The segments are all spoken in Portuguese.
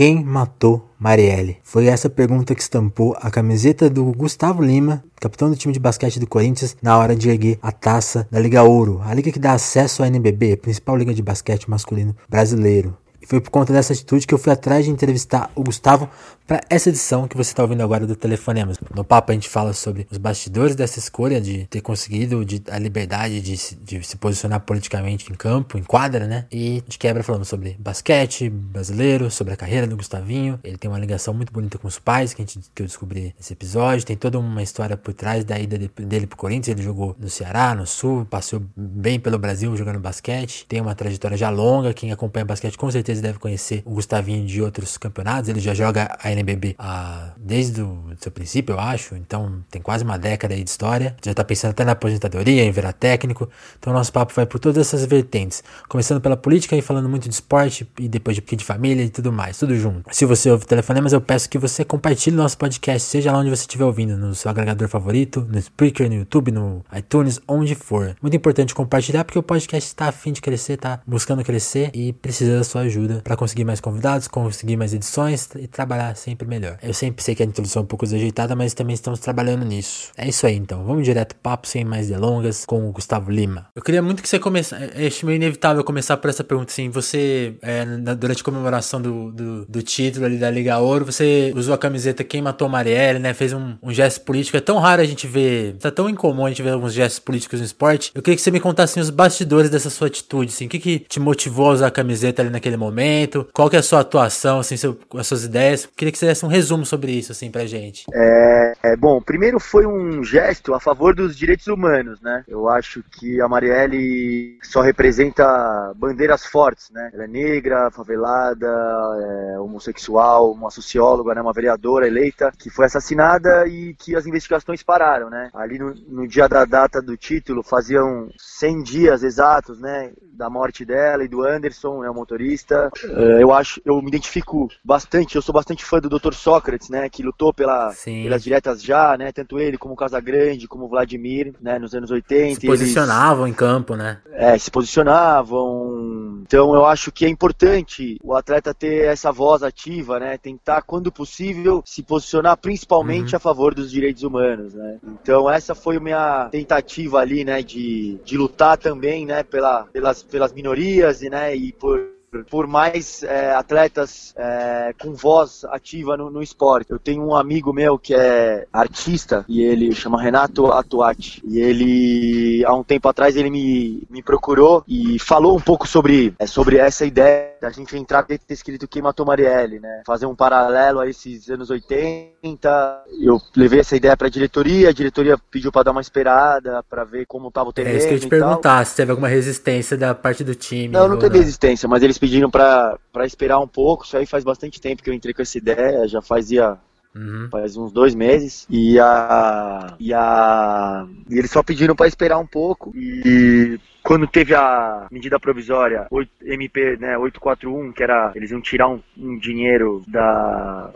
Quem matou Marielle? Foi essa pergunta que estampou a camiseta do Gustavo Lima, capitão do time de basquete do Corinthians, na hora de erguer a taça da Liga Ouro, a liga que dá acesso à NBB, principal liga de basquete masculino brasileiro. E foi por conta dessa atitude que eu fui atrás de entrevistar o Gustavo para essa edição que você está ouvindo agora do Telefonemas. No papo a gente fala sobre os bastidores dessa escolha de ter conseguido de, a liberdade de, de, se posicionar politicamente em campo, em quadra, né? E de quebra falamos sobre basquete brasileiro, sobre a carreira do Gustavinho. Ele tem uma ligação muito bonita com os pais que, a gente, que eu descobri nesse episódio. Tem toda uma história por trás da ida dele pro Corinthians. Ele jogou no Ceará, no Sul, passou bem pelo Brasil jogando basquete. Tem uma trajetória já longa. Quem acompanha basquete com certeza deve conhecer o Gustavinho de outros campeonatos. Ele já joga a NBB ah, desde o seu princípio, eu acho. Então tem quase uma década aí de história. Já tá pensando até na aposentadoria, em virar técnico. Então nosso papo vai por todas essas vertentes. Começando pela política e falando muito de esporte e depois de de família e tudo mais, tudo junto. Se você ouve telefonemas, eu peço que você compartilhe nosso podcast, seja lá onde você estiver ouvindo, no seu agregador favorito, no Spreaker, no YouTube, no iTunes, onde for. Muito importante compartilhar porque o podcast está afim de crescer, tá buscando crescer e precisa da sua ajuda para conseguir mais convidados, conseguir mais edições e trabalhar sempre melhor. Eu sempre sei que a introdução é um pouco desajeitada, mas também estamos trabalhando nisso. É isso aí então, vamos direto papo sem mais delongas com o Gustavo Lima. Eu queria muito que você começasse, é, acho meio inevitável começar por essa pergunta assim, você é, durante a comemoração do, do, do, título ali da Liga Ouro, você usou a camiseta Quem Matou Marielle, né, fez um, um gesto político, é tão raro a gente ver, tá tão incomum a gente ver alguns gestos políticos no esporte, eu queria que você me contasse assim, os bastidores dessa sua atitude, assim, o que que te motivou a usar a camiseta ali naquele momento, qual que é a sua atuação, assim, seu, as suas ideias, eu queria que você desse um resumo sobre isso, assim, pra gente. É, é, bom, primeiro foi um gesto a favor dos direitos humanos, né, eu acho que a Marielle só representa bandeiras fortes, né, ela é negra, favelada, é homossexual, uma socióloga, né, uma vereadora eleita, que foi assassinada e que as investigações pararam, né, ali no, no dia da data do título, faziam 100 dias exatos, né, da morte dela e do Anderson, né, o motorista. É, eu acho, eu me identifico bastante, eu sou bastante fã do Dr. Sócrates, né, que lutou pela, pelas diretas já, né, tanto ele como o Casagrande, como o Vladimir, né, nos anos 80. Se posicionavam eles, em campo, né? É, se posicionavam. Então eu acho que é importante o atleta ter essa voz ativa, né, tentar quando possível se posicionar principalmente uhum. a favor dos direitos humanos, né. Então essa foi a minha tentativa ali, né, de, de lutar também, né, pela, pelas pelas minorias né, e por por mais é, atletas é, com voz ativa no, no, esporte. Eu tenho um amigo meu que é artista e ele chama Renato Atuati. E ele, há um tempo atrás, ele me, me procurou e falou um pouco sobre, é, sobre essa ideia da gente entrar e ter escrito Quem Matou Marielle, né? Fazer um paralelo a esses anos 80. Eu levei essa ideia para a diretoria, a diretoria pediu para dar uma esperada, para ver como estava o terreno. É isso que eu te perguntar, se teve alguma resistência da parte do time. Não, não teve não. resistência, mas eles pediram para esperar um pouco. Isso aí faz bastante tempo que eu entrei com essa ideia, já fazia Uhum. Faz uns dois meses. E a. E a. E eles só pediram para esperar um pouco. E quando teve a medida provisória 8, MP né, 841, que era eles iam tirar um, um dinheiro da,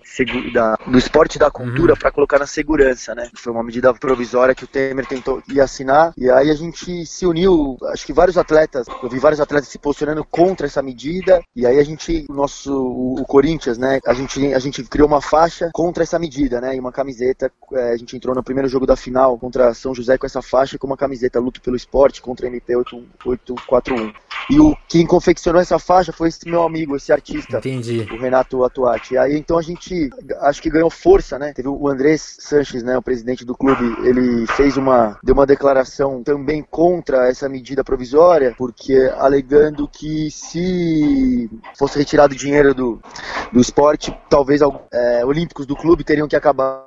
da, do esporte e da cultura uhum. para colocar na segurança, né? Foi uma medida provisória que o Temer tentou ir assinar e aí a gente se uniu, acho que vários atletas, eu vi vários atletas se posicionando contra essa medida e aí a gente, o nosso o, o Corinthians, né? A gente a gente criou uma faixa contra essa medida, né? E uma camiseta, é, a gente entrou no primeiro jogo da final contra São José com essa faixa com uma camiseta luto pelo esporte contra a MP 8 841. E o quem confeccionou essa faixa foi esse meu amigo, esse artista, Entendi. o Renato Atuati. Aí então a gente acho que ganhou força, né? Teve o Andrés Sanches, né, o presidente do clube, ele fez uma deu uma declaração também contra essa medida provisória, porque alegando que se fosse retirado dinheiro do, do esporte, talvez é, olímpicos do clube teriam que acabar,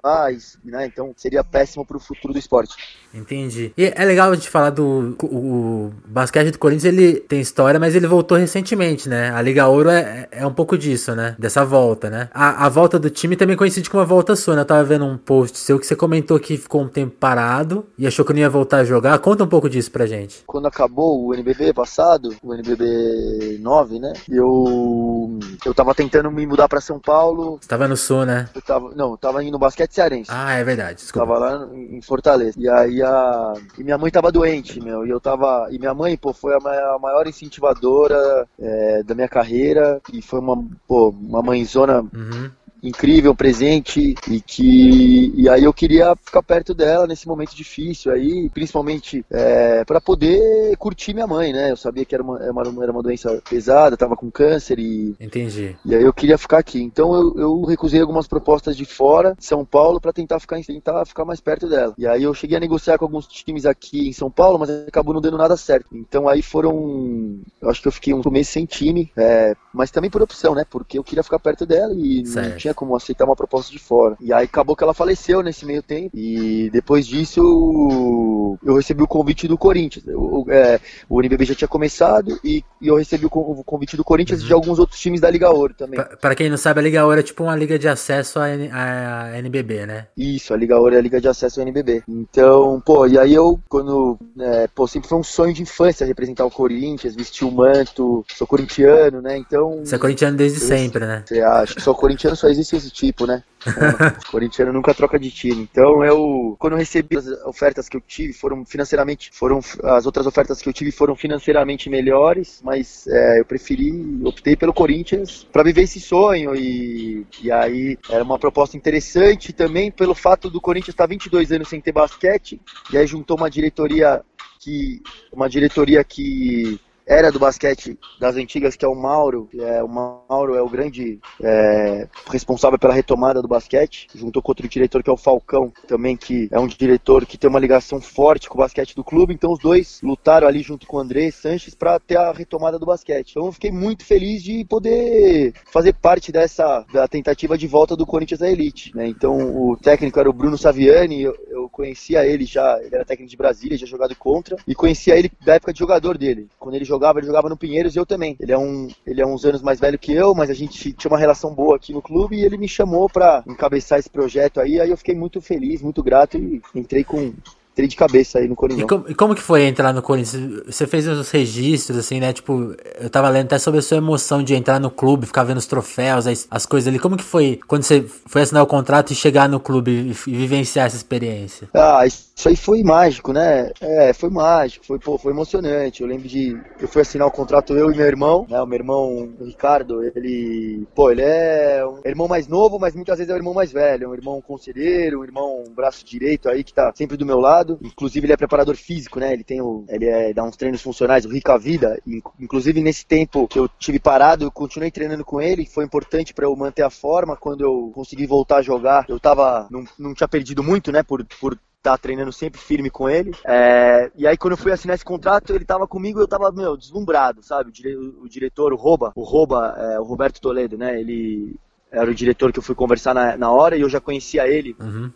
né? Então seria péssimo para o futuro do esporte. Entendi. E é legal a gente falar do o, basquete do Corinthians, ele tem história, mas ele voltou recentemente, né? A Liga Ouro é, é um pouco disso, né? Dessa volta, né? A, a volta do time também coincide com uma volta sua, né? Eu tava vendo um post seu que você comentou que ficou um tempo parado e achou que não ia voltar a jogar. Conta um pouco disso pra gente. Quando acabou o NBB passado, o NBB 9, né? Eu eu tava tentando me mudar para São Paulo. Você tava no Sul, né? Eu tava, não, eu tava indo no basquete cearense. Ah, é verdade. Desculpa. Tava lá em Fortaleza. E aí a e minha mãe tava doente, meu, e eu tava e minha minha mãe, pô, foi a maior incentivadora é, da minha carreira e foi uma, pô, uma mãezona uhum incrível, presente e que e aí eu queria ficar perto dela nesse momento difícil aí, principalmente é, para poder curtir minha mãe, né? Eu sabia que era uma, era uma, era uma doença pesada, tava com câncer e entendi. E aí eu queria ficar aqui. Então eu, eu recusei algumas propostas de fora, de São Paulo, para tentar ficar tentar ficar mais perto dela. E aí eu cheguei a negociar com alguns times aqui em São Paulo, mas acabou não dando nada certo. Então aí foram, eu acho que eu fiquei um mês sem time, é, mas também por opção, né? Porque eu queria ficar perto dela e certo. não tinha como aceitar uma proposta de fora. E aí acabou que ela faleceu nesse meio tempo. E depois disso eu recebi o convite do Corinthians. Eu, é, o NBB já tinha começado e, e eu recebi o convite do Corinthians uhum. e de alguns outros times da Liga Ouro também. Para quem não sabe, a Liga Ouro é tipo uma liga de acesso à, à NBB, né? Isso, a Liga Ouro é a liga de acesso ao NBB. Então, pô, e aí eu, quando, é, pô, sempre foi um sonho de infância representar o Corinthians, vestir o manto, sou corintiano, né? Então. Você é corintiano desde sempre, né? Você acha que só corintiano só existe esse tipo, né? o corintiano nunca troca de time. Então eu, quando eu recebi as ofertas que eu tive, foram financeiramente, foram as outras ofertas que eu tive foram financeiramente melhores, mas é, eu preferi, optei pelo Corinthians para viver esse sonho e, e aí era uma proposta interessante também pelo fato do Corinthians estar 22 anos sem ter basquete e aí juntou uma diretoria que uma diretoria que era do basquete das antigas, que é o Mauro. É, o Mauro é o grande é, responsável pela retomada do basquete, junto com outro diretor que é o Falcão, também que é um diretor que tem uma ligação forte com o basquete do clube. Então os dois lutaram ali junto com o André Sanches para ter a retomada do basquete. Então eu fiquei muito feliz de poder fazer parte dessa da tentativa de volta do Corinthians à elite. Né? Então o técnico era o Bruno Saviani, eu, eu conhecia ele já, ele era técnico de Brasília, já jogado contra, e conhecia ele da época de jogador dele. Quando ele jogou jogava, ele jogava no Pinheiros e eu também. Ele é um, ele é uns anos mais velho que eu, mas a gente tinha uma relação boa aqui no clube e ele me chamou para encabeçar esse projeto aí. Aí eu fiquei muito feliz, muito grato e entrei com entrei de cabeça aí no Corinthians. E como, e como, que foi entrar no Corinthians? Você fez os registros, assim, né? Tipo, eu tava lendo até sobre a sua emoção de entrar no clube, ficar vendo os troféus, as, as coisas ali. Como que foi quando você foi assinar o contrato e chegar no clube e, e vivenciar essa experiência? Ah, isso aí foi mágico, né? É, foi mágico, foi, pô, foi emocionante. Eu lembro de. Eu fui assinar o contrato, eu e meu irmão, né? O meu irmão, o Ricardo, ele. Pô, ele é um irmão mais novo, mas muitas vezes é o irmão mais velho. É um irmão conselheiro, um irmão braço direito aí que tá sempre do meu lado. Inclusive, ele é preparador físico, né? Ele tem o. Ele é, dá uns treinos funcionais, o Rica Vida. Inclusive, nesse tempo que eu tive parado, eu continuei treinando com ele. Foi importante para eu manter a forma. Quando eu consegui voltar a jogar, eu tava. Não, não tinha perdido muito, né? Por, por tá treinando sempre firme com ele. É, e aí quando eu fui assinar esse contrato, ele tava comigo eu tava, meu, deslumbrado, sabe? O, dire, o diretor, o Roba, o Roba, é, o Roberto Toledo, né? Ele era o diretor que eu fui conversar na, na hora e eu já conhecia ele. Uhum.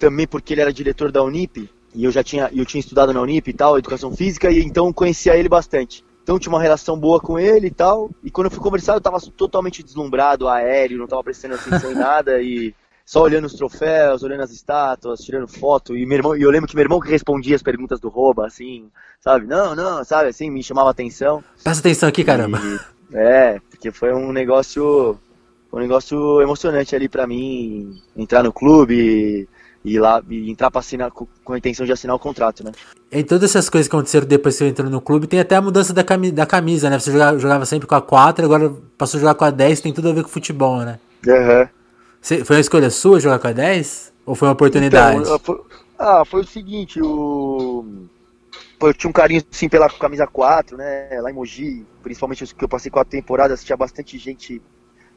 Também porque ele era diretor da Unip e eu já tinha, eu tinha estudado na Unip e tal, educação física, e então conhecia ele bastante. Então tinha uma relação boa com ele e tal. E quando eu fui conversar, eu tava totalmente deslumbrado, aéreo, não tava prestando atenção em nada e só olhando os troféus, olhando as estátuas, tirando foto. E meu irmão, e eu lembro que meu irmão que respondia as perguntas do Roba, assim, sabe? Não, não, sabe, assim, me chamava atenção. Presta atenção aqui, caramba. E, é, porque foi um negócio, um negócio emocionante ali para mim entrar no clube e lá e entrar para assinar com, a intenção de assinar o contrato, né? Em todas essas coisas que aconteceram depois que você entrou no clube, tem até a mudança da camisa, da camisa né? Você jogava, jogava, sempre com a 4, agora passou a jogar com a 10, tem tudo a ver com futebol, né? Uhum. Você, foi uma escolha sua jogar com a 10? Ou foi uma oportunidade? Então, foi, ah, foi o seguinte, o eu tinha um carinho assim pela camisa 4, né? Lá em Mogi, principalmente que eu passei quatro temporadas, tinha bastante gente,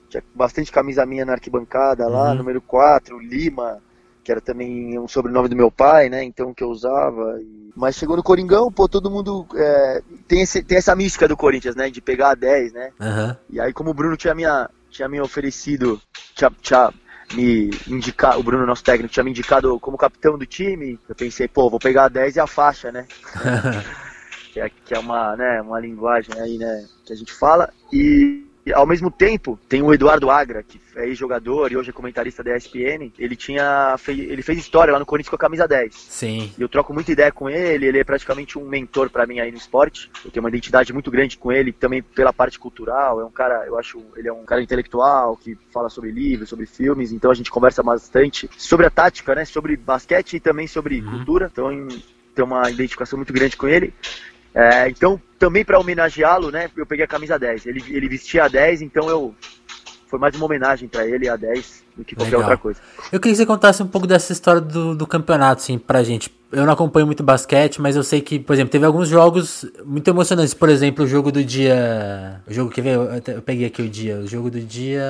tinha bastante camisa minha na arquibancada lá, uhum. número 4, Lima, que era também um sobrenome do meu pai, né? Então que eu usava. Mas chegou no Coringão, pô, todo mundo é... tem, esse, tem essa mística do Corinthians, né? De pegar a 10, né? Uhum. E aí, como o Bruno tinha, minha, tinha me oferecido, tinha, tinha me indicado, o Bruno, nosso técnico, tinha me indicado como capitão do time, eu pensei, pô, vou pegar a 10 e a faixa, né? que, é, que é uma, né, uma linguagem aí, né, que a gente fala. E e, ao mesmo tempo, tem o Eduardo Agra, que é ex-jogador e hoje é comentarista da ESPN. Ele tinha ele fez história lá no Corinthians com a camisa 10. Sim. E eu troco muita ideia com ele, ele é praticamente um mentor para mim aí no esporte. Eu tenho uma identidade muito grande com ele, também pela parte cultural. É um cara, eu acho, ele é um cara intelectual que fala sobre livros, sobre filmes, então a gente conversa bastante sobre a tática, né, sobre basquete e também sobre uhum. cultura. Então tem uma identificação muito grande com ele. É, então, também para homenageá-lo, né, eu peguei a camisa 10. Ele, ele vestia a 10, então eu foi mais uma homenagem para ele a 10 do que qualquer Legal. outra coisa. Eu queria que você contasse um pouco dessa história do, do campeonato, assim, pra gente eu não acompanho muito basquete, mas eu sei que, por exemplo, teve alguns jogos muito emocionantes. Por exemplo, o jogo do dia. O jogo que veio, eu, peguei aqui o dia. O jogo do dia.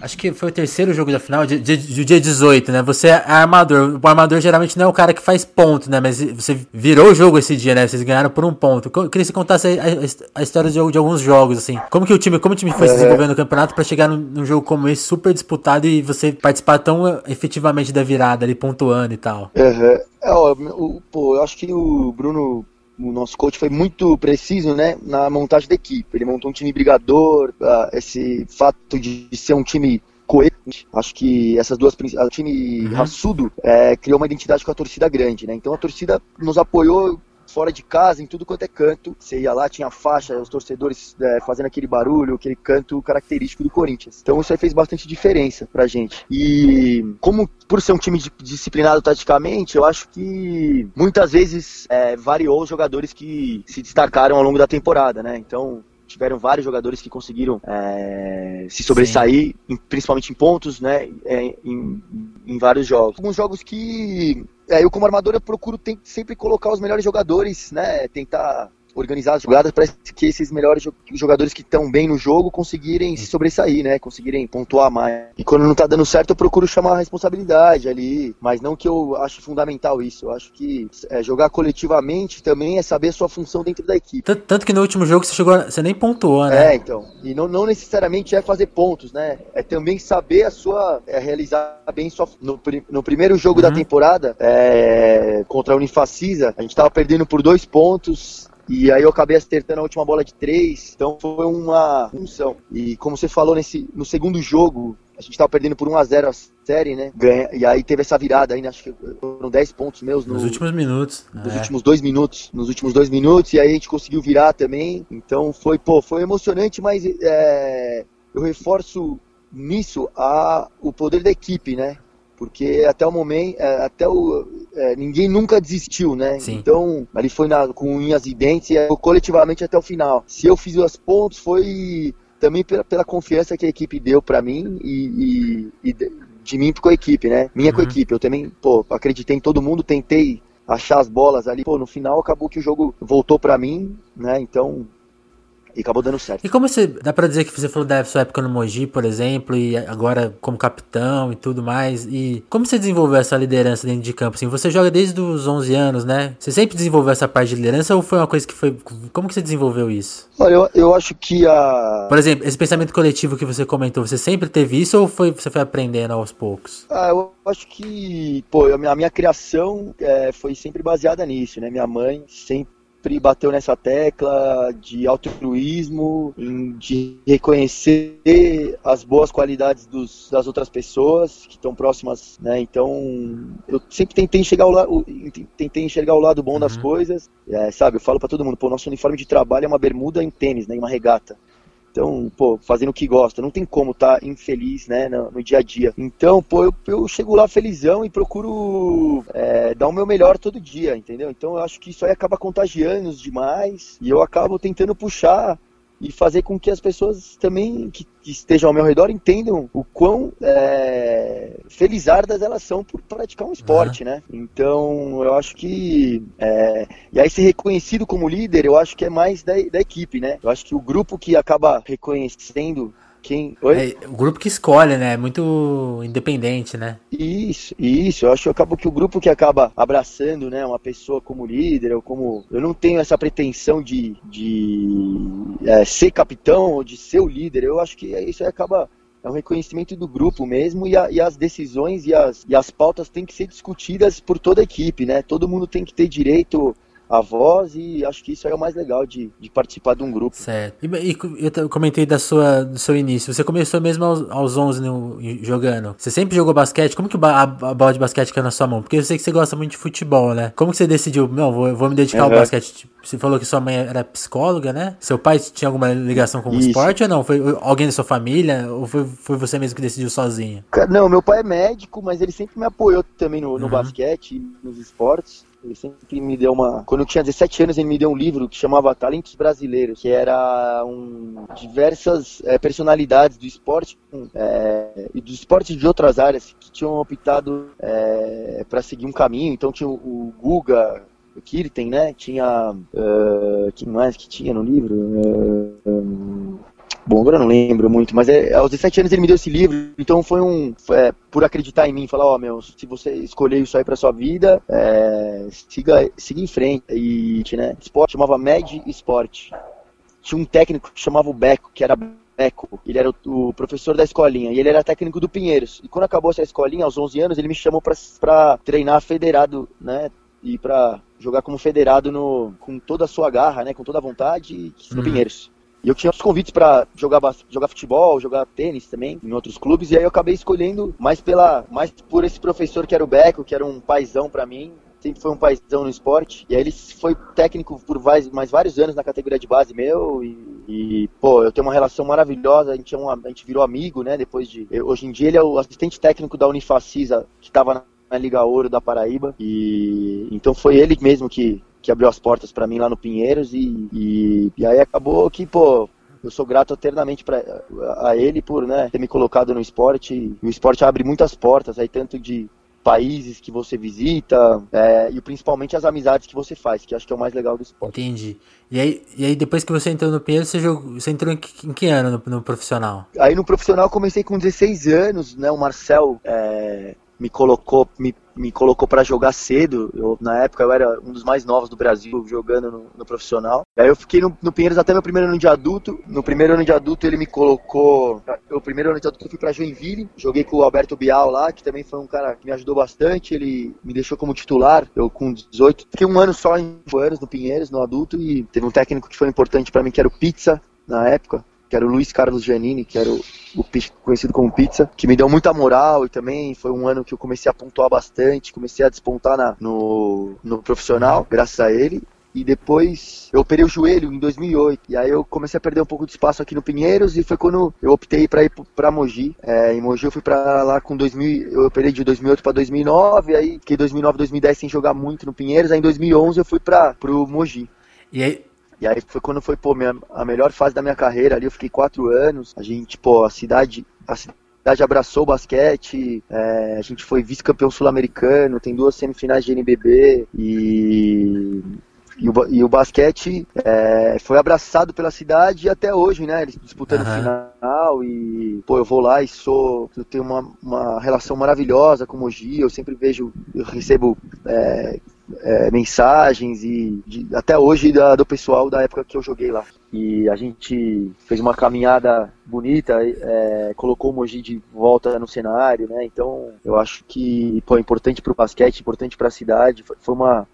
Acho que foi o terceiro jogo da final, do dia, dia 18, né? Você é armador. O armador geralmente não é o cara que faz ponto, né? Mas você virou o jogo esse dia, né? Vocês ganharam por um ponto. Eu queria que você contasse a, a, história de, de, alguns jogos, assim. Como que o time, como o time foi se desenvolvendo no campeonato para chegar num, num, jogo como esse, super disputado, e você participar tão efetivamente da virada ali, pontuando e tal? Uhum. É, ó, o, pô, eu acho que o Bruno, o nosso coach, foi muito preciso, né, na montagem da equipe. Ele montou um time brigador, uh, esse fato de ser um time coerente. Acho que essas duas o time uhum. raçudo é, criou uma identidade com a torcida grande, né? Então a torcida nos apoiou fora de casa, em tudo quanto é canto. Você ia lá, tinha faixa, os torcedores é, fazendo aquele barulho, aquele canto característico do Corinthians. Então isso aí fez bastante diferença pra gente. E como por ser um time disciplinado taticamente, eu acho que muitas vezes é, variou os jogadores que se destacaram ao longo da temporada, né? Então tiveram vários jogadores que conseguiram é, se sobressair, em, principalmente em pontos, né, é, em, em, vários jogos. Alguns jogos que é, eu como armador eu procuro sempre colocar os melhores jogadores, né, tentar organizar as jogadas para que esses melhores jogadores que estão bem no jogo conseguirem se sobressair, né? Conseguirem pontuar mais. E quando não tá dando certo, eu procuro chamar a responsabilidade ali. Mas não que eu acho fundamental isso. Eu acho que é, jogar coletivamente também é saber a sua função dentro da equipe. Tanto, tanto, que no último jogo você chegou, você nem pontuou, né? É, então. E não, não necessariamente é fazer pontos, né? É também saber a sua. É, realizar bem sua. No, no primeiro jogo uhum. da temporada, é, contra a Unifacisa, a gente tava perdendo por dois pontos e aí eu acabei acertando a última bola de três. Então foi uma função. E como você falou nesse, no segundo jogo, a gente estava perdendo por 1 a 0 a série, né? Ganha, e aí teve essa virada ainda, acho que foram 10 pontos meus no, nos últimos minutos. Nos é. últimos dois minutos. Nos últimos dois minutos. E aí a gente conseguiu virar também. Então foi, pô, foi emocionante, mas é, eu reforço nisso a, o poder da equipe, né? Porque até o momento, é, até o é, ninguém nunca desistiu, né? Sim. Então ali foi na, com unhas e dentes e coletivamente até o final. Se eu fiz os pontos foi também pela, pela confiança que a equipe deu para mim e, e, e, de mim com a equipe, né? Minha uhum. com a equipe. Eu também, pô, acreditei em todo mundo, tentei achar as bolas ali. Pô, no final acabou que o jogo voltou para mim, né? Então e acabou dando certo. E como você. Dá pra dizer que você falou da sua época no Mogi, por exemplo, e agora como capitão e tudo mais. E como você desenvolveu essa liderança dentro de campo? Assim, você joga desde os 11 anos, né? Você sempre desenvolveu essa parte de liderança ou foi uma coisa que foi. Como que você desenvolveu isso? Olha, eu, eu acho que a. Por exemplo, esse pensamento coletivo que você comentou, você sempre teve isso ou foi, você foi aprendendo aos poucos? Ah, eu acho que. Pô, a minha, a minha criação é, foi sempre baseada nisso, né? Minha mãe sempre sempre bateu nessa tecla de altruísmo, de reconhecer as boas qualidades dos, das outras pessoas que estão próximas, né? Então, eu sempre tentei enxergar o, lado, tentei enxergar o lado bom uhum. das coisas, é, sabe? Eu falo para todo mundo, pô, nosso uniforme de trabalho é uma bermuda em tênis, né? Em uma regata. Então, pô, fazendo o que gosta. Não tem como estar tá infeliz, né, no, no, dia a dia. Então, pô, eu, eu chego lá felizão e procuro é, dar o meu melhor todo dia, entendeu? Então, eu acho que isso aí acaba contagiando demais e eu acabo tentando puxar e fazer com que as pessoas também que, que estejam ao meu redor entendam o quão é, felizardas elas são por praticar um esporte, uhum. né? Então, eu acho que. É, e aí, ser reconhecido como líder, eu acho que é mais da, da equipe, né? Eu acho que o grupo que acaba reconhecendo quem. Oi? É, o grupo que escolhe, né? É muito independente, né? Isso, isso. Eu acho que acaba que o grupo que acaba abraçando, né, uma pessoa como líder, ou como. Eu não tenho essa pretensão de, de é, ser capitão ou de ser o líder. Eu acho que isso aí acaba é um reconhecimento do grupo mesmo e, a, e, as decisões e as, e as pautas têm que ser discutidas por toda a equipe, né? Todo mundo tem que ter direito a voz e acho que isso é o mais legal de, de participar de um grupo. Certo. E, e eu comentei da sua, do seu início. Você começou mesmo aos, aos 11 no, jogando. Você sempre jogou basquete? Como que a, a, bola de basquete caiu na sua mão? Porque eu sei que você gosta muito de futebol, né? Como que você decidiu, não, vou, vou me dedicar uhum. ao basquete? Tipo, você falou que sua mãe era psicóloga, né? Seu pai tinha alguma ligação com o esporte ou não? Foi alguém da sua família? Ou foi, foi você mesmo que decidiu sozinho? Não, meu pai é médico, mas ele sempre me apoiou também no, no uhum. basquete, nos esportes. Ele sempre me deu uma. Quando eu tinha 17 anos, ele me deu um livro que chamava Talentos Brasileiros, que era um... diversas é, personalidades do esporte é, e dos esportes de outras áreas que tinham optado é, para seguir um caminho. Então tinha o, o Guga, o Kirten, né? Tinha. Uh, quem mais que tinha no livro? Uh, um, Bom, agora eu não lembro muito, mas é, aos 17 anos ele me deu esse livro, então foi um. É, por acreditar em mim, falar: Ó, oh, meu, se você escolher isso aí pra sua vida, é, siga, siga em frente. E, né, esporte chamava Med Sport. Tinha um técnico que chamava o Beco, que era Beco, ele era o, o, professor da escolinha, e ele era técnico do Pinheiros. E quando acabou essa escolinha, aos 11 anos, ele me chamou pra, pra treinar federado, né? E pra jogar como federado no, com toda a sua garra, né? Com toda a vontade, no uhum. Pinheiros. E eu tinha outros convites para jogar, jogar futebol, jogar tênis também, em outros clubes, e aí eu acabei escolhendo mais, pela, mais por esse professor que era o Beco, que era um paizão para mim, sempre foi um paizão no esporte. E aí ele foi técnico por mais, mais vários anos na categoria de base meu. E, e, pô, eu tenho uma relação maravilhosa. A gente, é um, a gente virou amigo, né? Depois de. Eu, hoje em dia ele é o assistente técnico da Unifacisa, que estava na, na Liga Ouro da Paraíba. E então foi ele mesmo que, que abriu as portas para mim lá no Pinheiros e, e, e, aí acabou que, pô, eu sou grato eternamente pra, a ele por né, ter me colocado no esporte. O esporte abre muitas portas, aí tanto de países que você visita é, e principalmente as amizades que você faz, que acho que é o mais legal do esporte. Entendi. E aí, e aí depois que você entrou no Pinheiros, você, jogou, você entrou em que, em que ano no, no, profissional? Aí no profissional eu comecei com 16 anos, né? O Marcel é, me colocou, me, me colocou para jogar cedo. Eu, na época eu era um dos mais novos do Brasil jogando no, no profissional. Aí eu fiquei no, no, Pinheiros até meu primeiro ano de adulto. No primeiro ano de adulto ele me colocou. O primeiro ano de adulto eu fui para Joinville. Joguei com o Alberto Bial lá, que também foi um cara que me ajudou bastante. Ele me deixou como titular. Eu com 18. Fiquei um ano só em anos no Pinheiros, no adulto. E teve um técnico que foi importante para mim, que era o Pizza na época que era o Luiz Carlos Giannini, que era o, o conhecido como Pizza, que me deu muita moral e também foi um ano que eu comecei a pontuar bastante, comecei a despontar na, no, no profissional, graças a ele. E depois eu operei o joelho em 2008. E aí eu comecei a perder um pouco de espaço aqui no Pinheiros e foi quando eu optei para ir para Mogi. É, em Mogi eu fui para lá com 2000, eu operei de 2008 para 2009, aí fiquei 2009, 2010 sem jogar muito no Pinheiros. Aí em 2011 eu fui para pro Mogi. E aí e aí foi quando foi, pô, minha, a melhor fase da minha carreira ali, eu fiquei quatro anos. A gente, pô, a cidade. A cidade abraçou o basquete, é, a gente foi vice-campeão sul-americano, tem duas semifinais de NBB e e o, e o basquete é, foi abraçado pela cidade até hoje, né? Eles disputando uhum. final e, pô, eu vou lá e sou. Eu tenho uma, uma relação maravilhosa com o Mogi, eu sempre vejo, eu recebo é, é, mensagens e de, até hoje da, do pessoal da época que eu joguei lá. E a gente fez uma caminhada bonita, é, colocou o Mogi de volta no cenário, né? Então eu acho que pô, é importante para o basquete, importante para a cidade. Foi, foi uma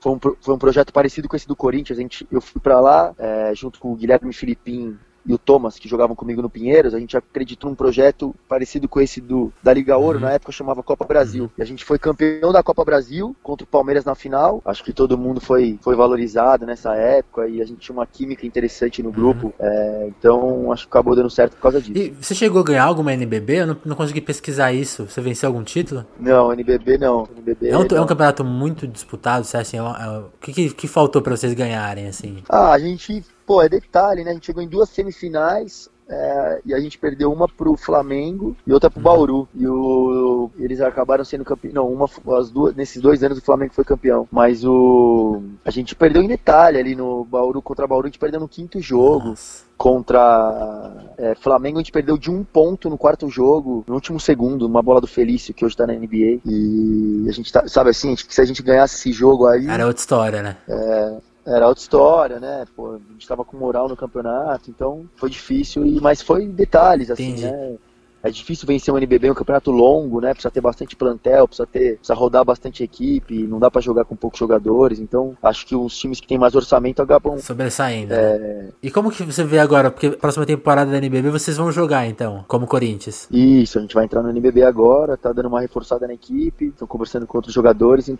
foi um, foi um projeto parecido com esse do Corinthians. A gente, eu fui para lá é, junto com o Guilherme Filipim e o Thomas, que jogavam comigo no Pinheiros, a gente acreditou num projeto parecido com esse do da Liga Ouro, uhum. na época chamava Copa Brasil. Uhum. E a gente foi campeão da Copa Brasil contra o Palmeiras na final. Acho que todo mundo foi, foi valorizado nessa época e a gente tinha uma química interessante no uhum. grupo. Uhum. É, então acho que acabou dando certo por causa disso. E você chegou a ganhar alguma NBB? Eu não, não consegui pesquisar isso. Você venceu algum título? Não, NBB não. NBB é, um, não. é um campeonato muito disputado, você assim, é, é, o que, que, que faltou para vocês ganharem assim? Ah, a gente pô, é detalhe, né? A gente chegou em duas semifinais, é, e a gente perdeu uma pro Flamengo e outra pro uhum. Bauru. E o, eles acabaram sendo campeão. Não, uma, as duas, nesses dois anos o Flamengo foi campeão. Mas o. A gente perdeu em detalhe ali no Bauru contra Bauru, a gente perdeu no quinto jogo. Nossa. Contra é, Flamengo, a gente perdeu de um ponto no quarto jogo, no último segundo, uma bola do Felício, que hoje tá na NBA. E a gente tá, sabe assim, se a gente ganhasse esse jogo aí. Era outra história, né? É, era outra história, né? Pô, a gente tava com moral no campeonato, então foi difícil, e, mas foi detalhes, assim, Entendi. né? É difícil vencer um NBB, um campeonato longo, né? Precisa ter bastante plantel, precisa ter, precisa rodar bastante equipe, não dá para jogar com poucos jogadores. Então, acho que os times que têm mais orçamento acabam sobressaindo. É... E como que você vê agora? Porque próxima temporada da NBB vocês vão jogar então, como Corinthians? Isso, a gente vai entrar no NBB agora, tá dando uma reforçada na equipe, estão conversando com outros jogadores e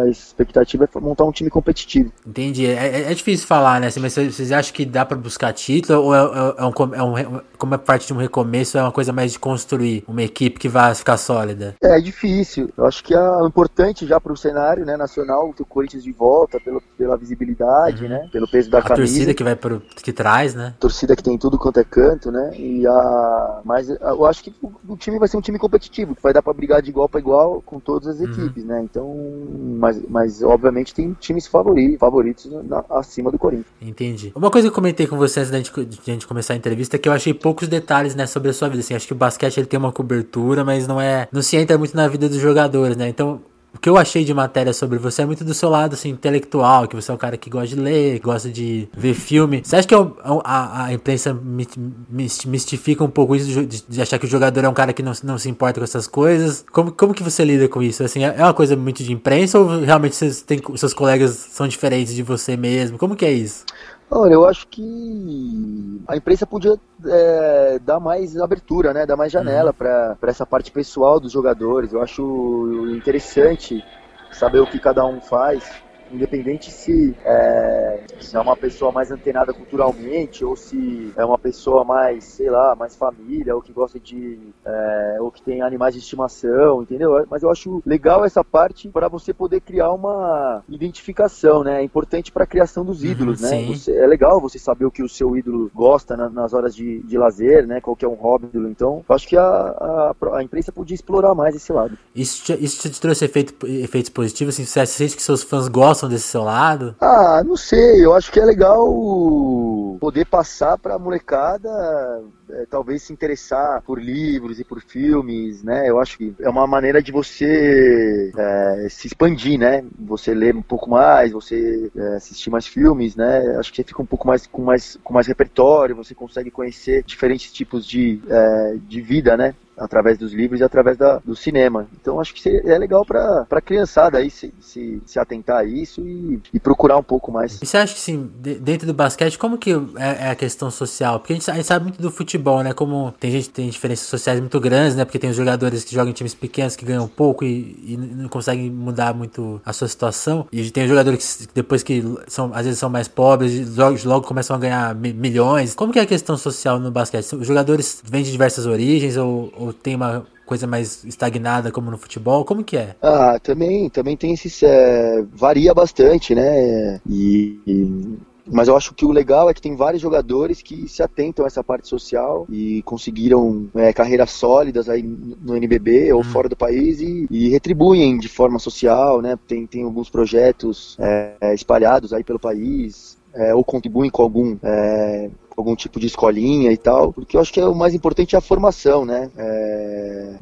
a expectativa é montar um time competitivo. Entendi. É, é, é difícil falar, né? Mas vocês acham que dá para buscar título ou é, é, é um, é um, como é parte de um recomeço, é uma coisa mais de construir uma equipe que vai ficar sólida? É difícil. Eu acho que é importante já para o cenário né, nacional o Corinthians de volta, pelo, pela visibilidade, uhum. né? Pelo peso da a camisa. A torcida que vai pro, que traz, né? Torcida que tem tudo quanto é canto, né? E a, mas eu acho que o, time vai ser um time competitivo, que vai dar para brigar de igual para igual com todas as uhum. equipes, né? Então, mas, mas obviamente tem times favoritos, favoritos na, acima do Corinthians. Entendi. Uma coisa que eu comentei com você antes da gente, de a gente começar a entrevista é que eu achei poucos detalhes, né, sobre a sua vida. Assim, acho que o basquete ele tem uma cobertura, mas não é, não se entra muito na vida dos jogadores, né? Então, o que eu achei de matéria sobre você é muito do seu lado, assim, intelectual, que você é um cara que gosta de ler, gosta de ver filme. Você acha que a, a imprensa mistifica um pouco isso de, de, achar que o jogador é um cara que não, não se importa com essas coisas? Como, como que você lida com isso? Assim, é, é uma coisa muito de imprensa ou realmente vocês têm, seus colegas são diferentes de você mesmo? Como que é isso? Olha, eu acho que a imprensa podia é, dar mais abertura, né? Dar mais janela uhum. para essa parte pessoal dos jogadores. Eu acho interessante saber o que cada um faz independente se é, se é uma pessoa mais antenada culturalmente ou se é uma pessoa mais, sei lá, mais família ou que gosta de é, ou que tem animais de estimação, entendeu? Mas eu acho legal essa parte para você poder criar uma identificação, né? É importante para a criação dos uhum, ídolos, uhum, né? Você, é legal você saber o que o seu ídolo gosta na, nas horas de, de lazer, né? Qual que é um hobby do Então, eu acho que a, a, a, imprensa podia explorar mais esse lado. Isso te, isso te trouxe efeito, efeitos positivos? Assim, você sente que seus fãs gostam gostam desse seu lado? Ah, não sei. Eu acho que é legal poder passar pra molecada é, talvez se interessar por livros e por filmes, né? Eu acho que é uma maneira de você é, se expandir, né? Você ler um pouco mais, você é, assistir mais filmes, né? Acho que você fica um pouco mais com mais com mais repertório, você consegue conhecer diferentes tipos de, é, de vida, né? através dos livros e através da, do cinema. Então acho que é legal para a criançada aí se, se, se, atentar a isso e, e, procurar um pouco mais. E você acha que sim, dentro do basquete, como que é, é, a questão social? Porque a gente, a gente, sabe muito do futebol, né? Como tem gente tem diferenças sociais muito grandes, né? Porque tem os jogadores que jogam em times pequenos que ganham pouco e, e não conseguem mudar muito a sua situação. E tem os jogadores que depois que são, às vezes são mais pobres, logo, logo começam a ganhar milhões. Como que é a questão social no basquete? Os jogadores vêm de diversas origens ou, ou tem uma coisa mais estagnada como no futebol? Como que é? Ah, também, também tem esse é, varia bastante, né? E, e, mas eu acho que o legal é que tem vários jogadores que se atentam a essa parte social e conseguiram é, carreiras sólidas aí no NBB ou hum. fora do país e, e, retribuem de forma social, né? Tem, tem alguns projetos é, espalhados aí pelo país. É, ou contribuem com algum é, algum tipo de escolinha e tal, porque eu acho que é o mais importante é a formação, né? É,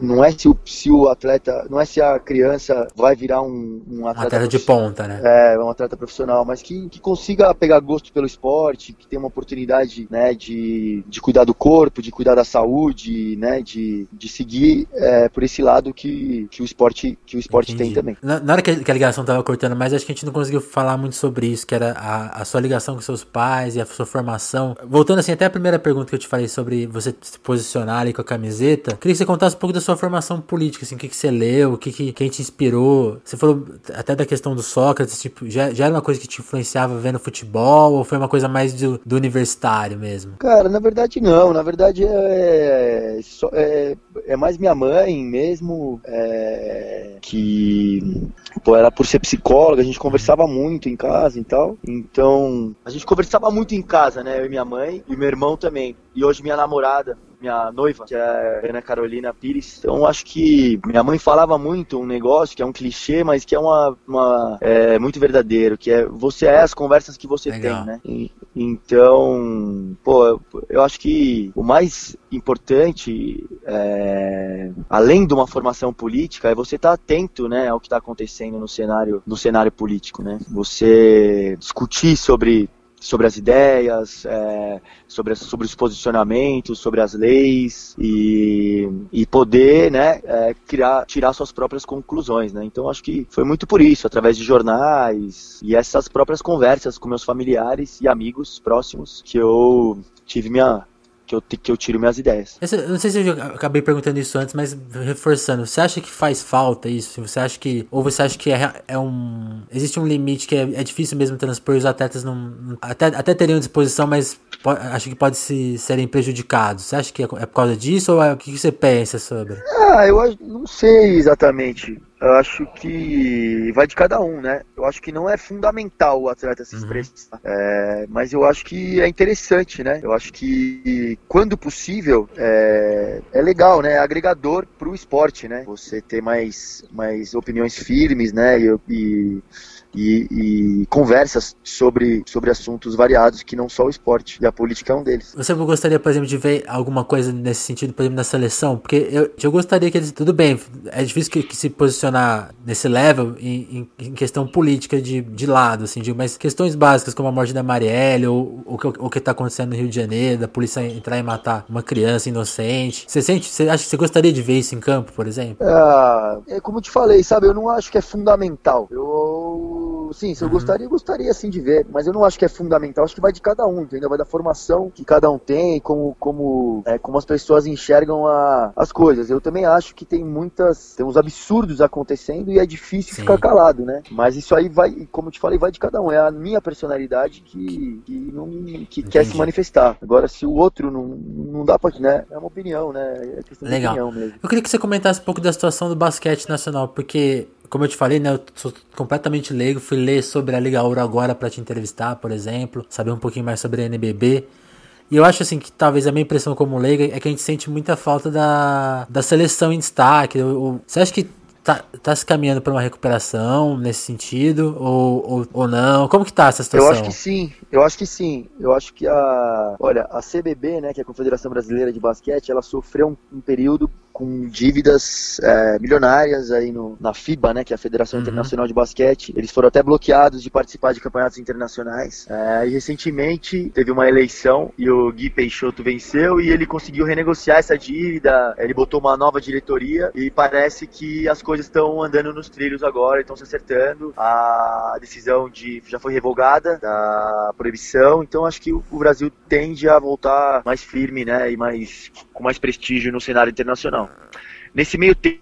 não é se o, se o atleta, não é se a criança vai virar um, um atleta, atleta de ponta, né? É, um atleta profissional, mas que, que consiga pegar gosto pelo esporte, que tenha uma oportunidade, né, de, de cuidar do corpo, de cuidar da saúde, né, de, de seguir é, por esse lado que, que o esporte, que o esporte tem também. Na, na hora que a, ligação tava cortando, mas acho que a gente não conseguiu falar muito sobre isso, que era a, a sua ligação com seus pais e a sua formação voltando assim até a primeira pergunta que eu te falei sobre você se posicionar ali com a camiseta, queria que você contasse um pouco da sua formação política, assim, o que, que você leu, o que, que quem te inspirou. Você falou até da questão do Sócrates, tipo, já, já era uma coisa que te influenciava vendo futebol ou foi uma coisa mais do, do universitário mesmo? Cara, na verdade não, na verdade é, é, é mais minha mãe mesmo, é, que pô, ela por ser psicóloga, a gente conversava muito em casa e tal, então a gente conversava muito em casa, né? Eu e minha mãe e meu irmão também. E hoje minha namorada, minha noiva, que é a Ana Carolina Pires. Então acho que minha mãe falava muito um negócio que é um clichê, mas que é uma, uma é, muito verdadeiro, que é você é as conversas que você Legal. tem, né? E, então, pô, eu acho que o mais importante, é, além de uma formação política, é você estar tá atento, né, ao que está acontecendo no cenário, no cenário político, né? Você discutir sobre sobre as ideias, é, sobre, sobre os posicionamentos, sobre as leis e, e poder né, é, criar, tirar suas próprias conclusões. Né? Então acho que foi muito por isso, através de jornais e essas próprias conversas com meus familiares e amigos próximos, que eu tive minha, que eu, que eu tiro minhas ideias. eu não sei se eu acabei perguntando isso antes, mas reforçando, você acha que faz falta isso? Você acha que. Ou você acha que é, é um. Existe um limite que é, é difícil mesmo transpor os atletas não. Até, até teriam disposição, mas pode, acho que pode se serem prejudicados. Você acha que é, é por causa disso ou é, o que você pensa sobre? Ah, eu não sei exatamente. Eu acho que vai de cada um, né? Eu acho que não é fundamental o atleta se uhum. expressar. Uhum. É, mas eu acho que é interessante, né? Eu acho que quando possível é, é legal, né? É agregador pro esporte, né? Você ter mais, mais opiniões firmes, né? E, e e, e, conversas sobre, sobre assuntos variados que não só o esporte. E a política é um deles. Você gostaria, por exemplo, de ver alguma coisa nesse sentido, por exemplo, na seleção? Porque eu, eu gostaria que eles. Tudo bem, é difícil que, que se posicionar nesse level em, em, em, questão política de, de lado, assim, de, mas questões básicas como a morte da Marielle ou, ou, o que está acontecendo no Rio de Janeiro, da polícia entrar e matar uma criança inocente. Você sente, você acha que você gostaria de ver isso em campo, por exemplo? É, é como eu te falei, sabe? Eu não acho que é fundamental. Eu sim, se eu uhum. gostaria, eu gostaria sim de ver, mas eu não acho que é fundamental, acho que vai de cada um, entendeu? Vai da formação que cada um tem, como, como, é, como as pessoas enxergam a, as coisas. Eu também acho que tem muitas, tem uns absurdos acontecendo e é difícil sim. ficar calado, né? Mas isso aí vai, como eu te falei, vai de cada um. É a minha personalidade que, que, não, que quer se manifestar. Agora, se o outro não, não dá pra, né? É uma opinião, né? É questão Legal. de opinião mesmo. Eu queria que você comentasse um pouco da situação do basquete nacional, porque como eu te falei, né, eu sou completamente leigo, fui ler sobre a Liga Ouro agora para te entrevistar, por exemplo, saber um pouquinho mais sobre a NBB. E eu acho assim que talvez a minha impressão como leiga é que a gente sente muita falta da, da seleção em destaque. você acha que tá, tá se caminhando para uma recuperação nesse sentido ou, ou, ou, não? Como que tá essa situação? Eu acho que sim, eu acho que sim. Eu acho que a, olha, a CBB, né, que é a Confederação Brasileira de Basquete, ela sofreu um, um período com dívidas é, milionárias aí no, na FIBA, né, que é a Federação uhum. Internacional de Basquete. Eles foram até bloqueados de participar de campeonatos internacionais. É, e recentemente teve uma eleição e o Gui Peixoto venceu e ele conseguiu renegociar essa dívida. Ele botou uma nova diretoria e parece que as coisas estão andando nos trilhos agora, estão se acertando. A decisão de já foi revogada da proibição, então acho que o, o Brasil tende a voltar mais firme, né, e mais com mais prestígio no cenário internacional. Nesse meio tempo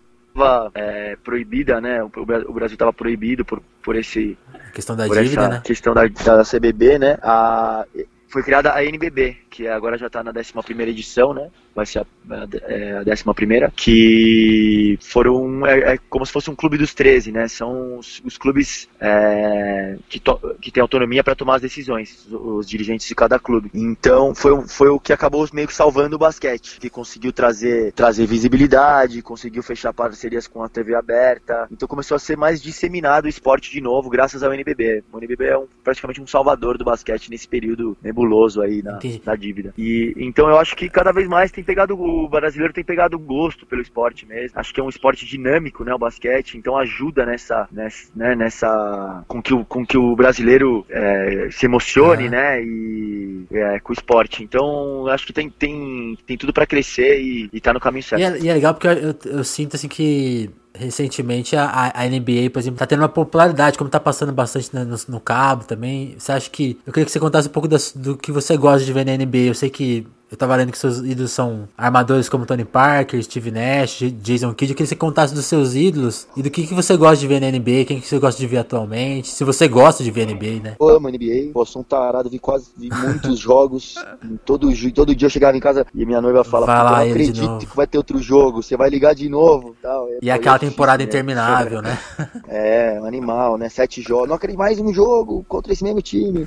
é, proibida, né? O, o Brasil estava proibido por, por esse a questão da dívida, né? questão da, da CBB, né? A, foi criada a NBB, que agora já está na 11 edição, né? Vai ser a, a, a 11, que foram. É, é, como se fosse um clube dos 13, né? São os, os clubes é, que, to, que têm autonomia para tomar as decisões, os, os, dirigentes de cada clube. Então, foi, foi o que acabou meio que salvando o basquete, que conseguiu trazer, trazer visibilidade, conseguiu fechar parcerias com a TV aberta. Então, começou a ser mais disseminado o esporte de novo, graças ao NBB. O NBB é um, praticamente um salvador do basquete nesse período nebuloso aí na, na dívida. E então eu acho que cada vez mais tem pegado o brasileiro tem pegado gosto pelo esporte mesmo. Acho que é um esporte dinâmico, né, o basquete, então ajuda nessa, nessa, né, nessa com que o com que o brasileiro é, se emocione, uhum. né, e é, com o esporte. Então acho que tem tem, tem tudo para crescer e, e tá no caminho certo. E é, e é legal porque eu, eu, eu sinto assim que recentemente a, a NBA, por exemplo, tá tendo uma popularidade, como tá passando bastante no, no cabo também. Você acha que. Eu queria que você contasse um pouco das, do que você gosta de ver na NBA. Eu sei que eu tava lendo que seus ídolos são armadores como Tony Parker, Steve Nash, Jason Kidd. Eu queria que você contasse dos seus ídolos e do que, que você gosta de ver na NBA, quem que você gosta de ver atualmente, se você gosta de ver NBA, né? Eu amo NBA, Pô, sou um tarado, vi quase vi muitos jogos. Todo, todo dia eu chegava em casa e minha noiva fala: lá, eu acredito que vai ter outro jogo, você vai ligar de novo. Tal. E aquela temporada interminável, né? É, um animal, né? Sete jogos. Não acredito mais um jogo contra esse mesmo time.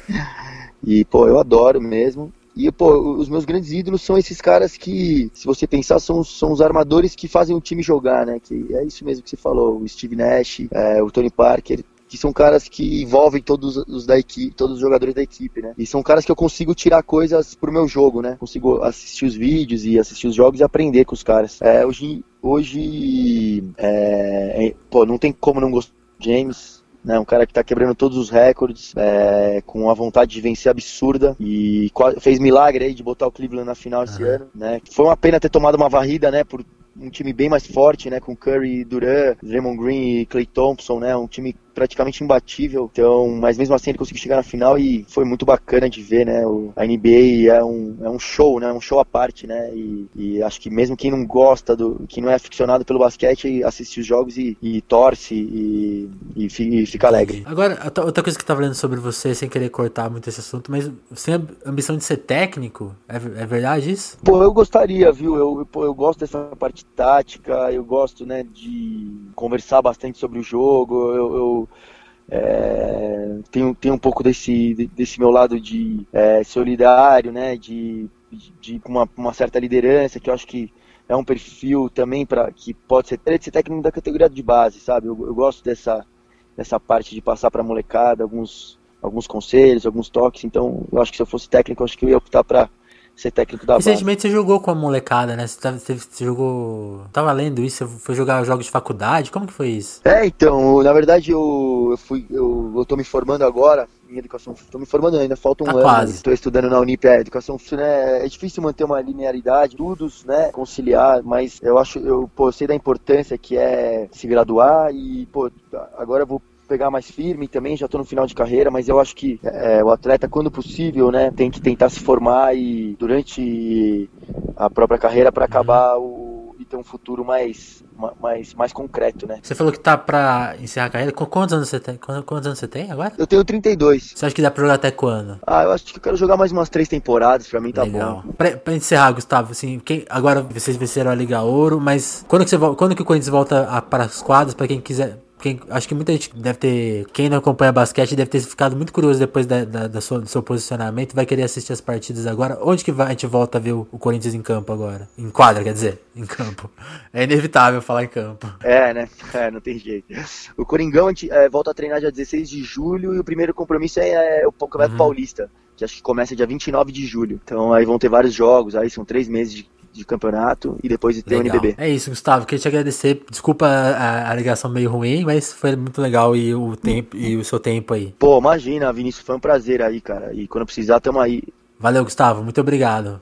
E, pô, eu adoro mesmo. E, pô, os meus grandes ídolos são esses caras que, se você pensar, são, são os armadores que fazem o time jogar, né? Que é isso mesmo que você falou, o Steve Nash, é, o Tony Parker, que são caras que envolvem todos os da equipe, todos os jogadores da equipe, né? E são caras que eu consigo tirar coisas pro meu jogo, né? Consigo assistir os vídeos e assistir os jogos e aprender com os caras. É, hoje, hoje, é, é, pô, não tem como não gostar James, né? Um cara que está quebrando todos os recordes, é, com uma vontade de vencer absurda e fez milagre aí de botar o Cleveland na final esse ano, né? Foi uma pena ter tomado uma varrida, né? Por um time bem mais forte, né? Com Curry, Duran, Draymond Green e Clay Thompson, né? Um time praticamente imbatível. Então, mas mesmo assim ele conseguiu chegar na final e foi muito bacana de ver, né? O, a NBA é um, é um show, né? Um show à parte, né? E, e acho que mesmo quem não gosta do, quem não é aficionado pelo basquete, assiste os jogos e, e torce e, e, e, fica alegre. Agora, outra coisa que eu tava lendo sobre você, sem querer cortar muito esse assunto, mas você tem a ambição de ser técnico? É, é verdade isso? Pô, eu gostaria, viu? Eu, pô, eu gosto dessa parte tática, eu gosto, né, de conversar bastante sobre o jogo, eu, eu é, tenho um pouco desse, desse meu lado de é, solidário, né, de, de, de uma, uma certa liderança, que eu acho que é um perfil também para que pode ser, ser técnico da categoria de base, sabe? Eu, eu gosto dessa, dessa parte de passar para a molecada alguns, alguns conselhos, alguns toques. Então, eu acho que se eu fosse técnico, eu acho que eu ia optar para ser técnico da Recentemente base. você jogou com a molecada, né? Você, tava, você, você, jogou. Tava lendo isso, você foi jogar jogos de faculdade? Como que foi isso? É, então, na verdade eu, eu fui. Eu, eu tô me formando agora em educação. Tô me formando ainda, falta um tá ano. Quase. Estou estudando na Unip, é, educação né, é difícil manter uma linearidade, estudos, né? Conciliar, mas eu acho, eu, pô, eu sei da importância que é se graduar e, pô, agora eu vou pegar mais firme também, já estou no final de carreira, mas eu acho que é, o atleta, quando possível, né, tem que tentar se formar e durante a própria carreira para acabar o, e ter um futuro mais, mais, mais concreto, né? Você falou que tá para encerrar a carreira. Quantos anos você tem? Quantos anos você tem agora? Eu tenho 32. Você acha que dá para jogar até quando? Ah, eu acho que eu quero jogar mais umas três temporadas, para mim tá Legal. bom. Pra, pra, encerrar, Gustavo, assim, quem, agora vocês venceram a Liga Ouro, mas quando que, você, quando que o Corinthians volta a, para as quadras, para quem quiser quem, acho que muita gente deve ter. Quem não acompanha basquete deve ter ficado muito curioso depois da, da, da sua, do seu posicionamento. Vai querer assistir as partidas agora. Onde que vai, a gente volta a ver o, o, Corinthians em campo agora? Em quadra, quer dizer, em campo. É inevitável falar em campo. É, né? É, não tem jeito. O Coringão a gente, é, volta a treinar dia 16 de julho e o primeiro compromisso é, é o Campeonato uhum. Paulista, que acho que começa dia 29 de julho. Então aí vão ter vários jogos, aí são três meses de de campeonato e depois de ter legal. o NBB. É isso, Gustavo. Queria te agradecer. Desculpa a, a, ligação meio ruim, mas foi muito legal e o tempo e o seu tempo aí. Pô, imagina, Vinícius, foi um prazer aí, cara. E quando precisar, tamo aí. Valeu, Gustavo. Muito obrigado.